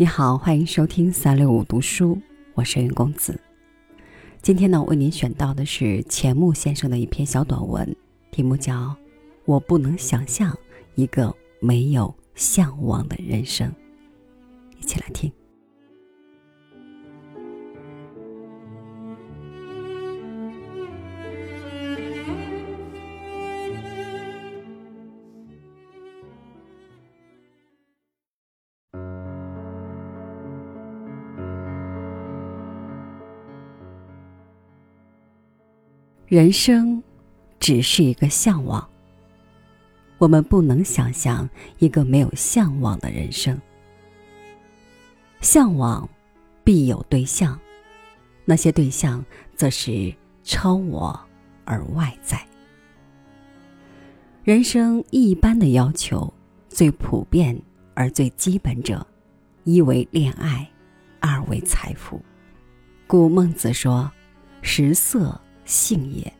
你好，欢迎收听三六五读书，我是云公子。今天呢，为您选到的是钱穆先生的一篇小短文，题目叫《我不能想象一个没有向往的人生》，一起来听。人生只是一个向往。我们不能想象一个没有向往的人生。向往必有对象，那些对象则是超我而外在。人生一般的要求，最普遍而最基本者，一为恋爱，二为财富。故孟子说：“食色。”性也。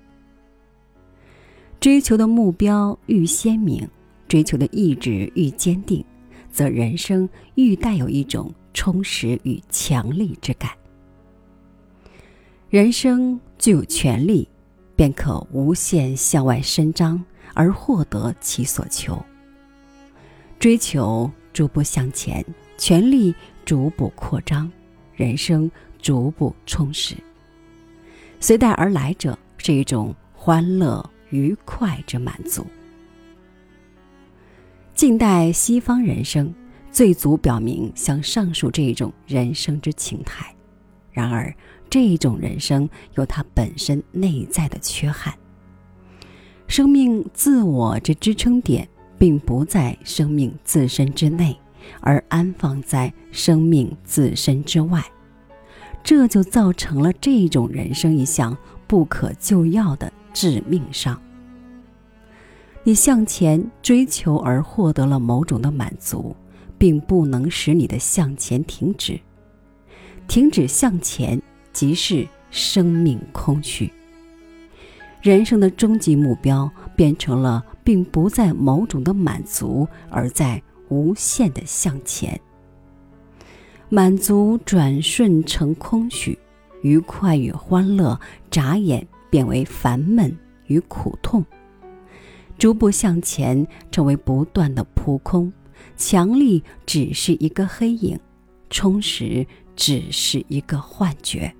追求的目标愈鲜明，追求的意志愈坚定，则人生愈带有一种充实与强力之感。人生具有权利，便可无限向外伸张，而获得其所求。追求逐步向前，权力逐步扩张，人生逐步充实。随带而来者是一种欢乐愉快之满足。近代西方人生最足表明像上述这一种人生之情态，然而这一种人生有它本身内在的缺憾。生命自我之支撑点并不在生命自身之内，而安放在生命自身之外。这就造成了这种人生一项不可救药的致命伤。你向前追求而获得了某种的满足，并不能使你的向前停止。停止向前，即是生命空虚。人生的终极目标变成了，并不在某种的满足，而在无限的向前。满足转瞬成空虚，愉快与欢乐眨眼变为烦闷与苦痛，逐步向前成为不断的扑空，强力只是一个黑影，充实只是一个幻觉。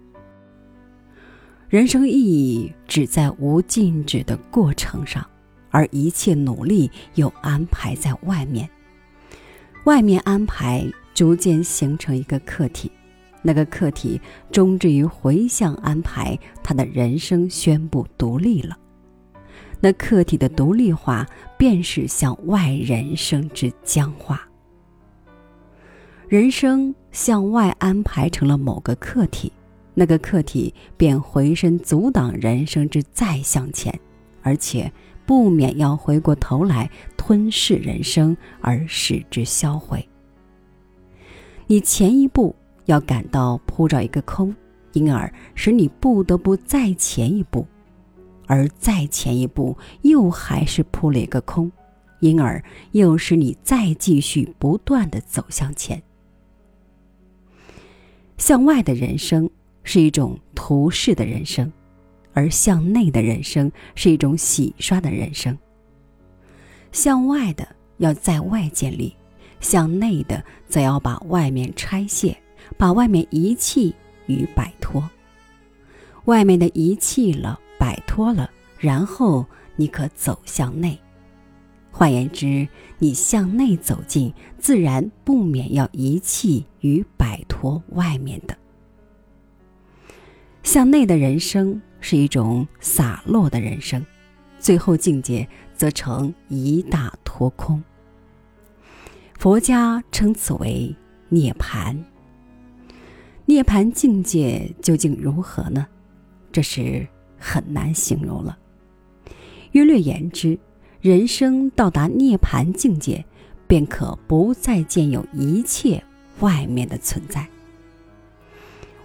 人生意义只在无禁止的过程上，而一切努力又安排在外面，外面安排。逐渐形成一个客体，那个客体终至于回向安排，他的人生宣布独立了。那客体的独立化，便是向外人生之僵化。人生向外安排成了某个客体，那个客体便回身阻挡人生之再向前，而且不免要回过头来吞噬人生，而使之销毁。你前一步要感到铺着一个空，因而使你不得不再前一步，而再前一步又还是铺了一个空，因而又使你再继续不断的走向前。向外的人生是一种图示的人生，而向内的人生是一种洗刷的人生。向外的要在外建立。向内的，则要把外面拆卸，把外面遗弃与摆脱。外面的遗弃了，摆脱了，然后你可走向内。换言之，你向内走近，自然不免要遗弃与摆脱外面的。向内的人生是一种洒落的人生，最后境界则成一大脱空。佛家称此为涅槃。涅槃境界究竟如何呢？这是很难形容了。约略言之，人生到达涅槃境界，便可不再见有一切外面的存在。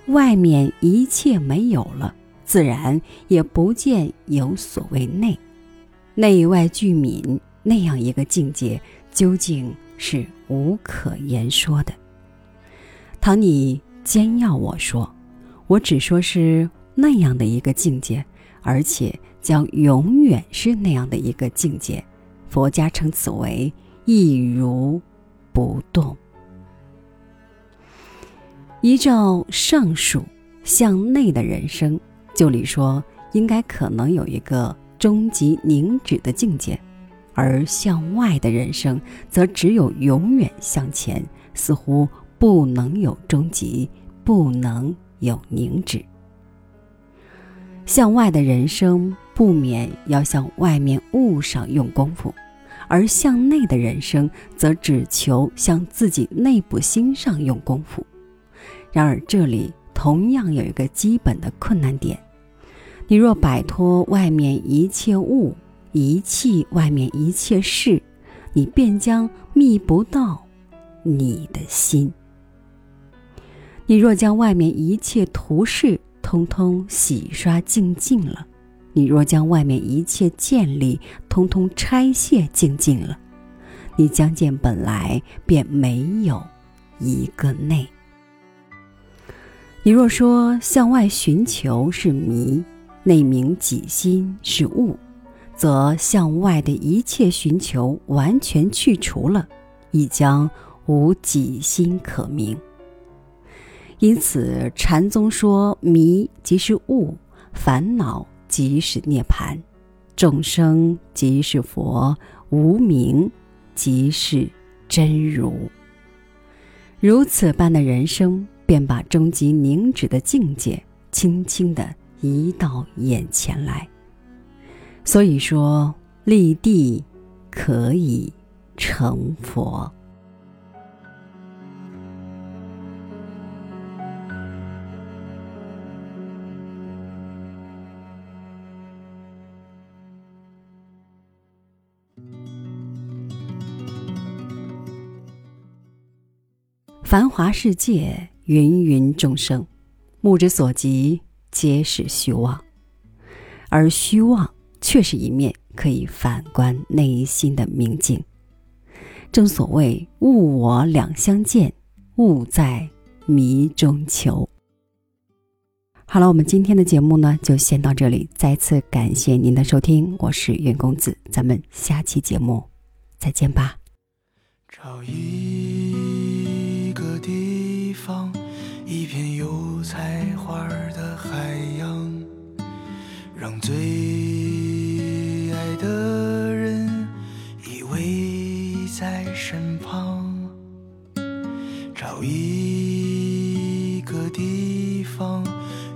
外面一切没有了，自然也不见有所谓内。内外俱泯那样一个境界，究竟？是无可言说的。倘你坚要我说，我只说是那样的一个境界，而且将永远是那样的一个境界。佛家称此为一如不动。依照上述向内的人生，就理说应该可能有一个终极凝止的境界，而向外的人生则只有永远向前，似乎不能有终极，不能有凝止。向外的人生不免要向外面物上用功夫。而向内的人生，则只求向自己内部心上用功夫。然而，这里同样有一个基本的困难点：你若摆脱外面一切物，遗弃外面一切事，你便将觅不到你的心。你若将外面一切图事通通洗刷净净了。你若将外面一切建立通通拆卸净净了，你将见本来便没有一个内。你若说向外寻求是迷，内明己心是悟，则向外的一切寻求完全去除了，亦将无己心可明。因此，禅宗说迷即是悟，烦恼。即是涅盘，众生即是佛，无名即是真如。如此般的人生，便把终极凝止的境界轻轻地移到眼前来。所以说，立地可以成佛。繁华世界，芸芸众生，目之所及皆是虚妄，而虚妄却是一面可以反观内心的明镜。正所谓物我两相见，物在迷中求。好了，我们今天的节目呢，就先到这里。再次感谢您的收听，我是袁公子，咱们下期节目再见吧。找一个地方，一片油菜花的海洋，让最的人依偎在身旁。找一个地方，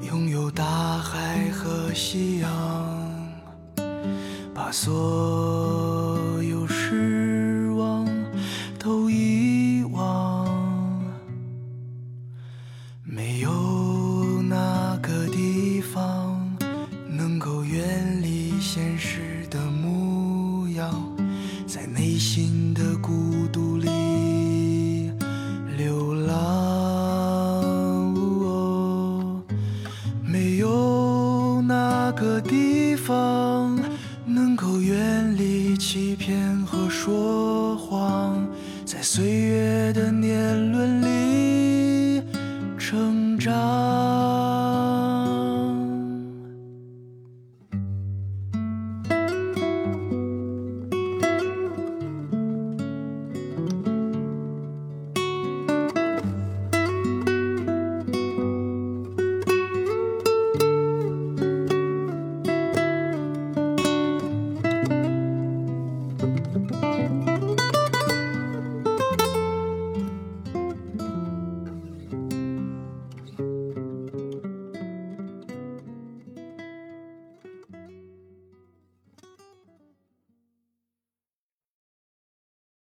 拥有大海和夕阳，把所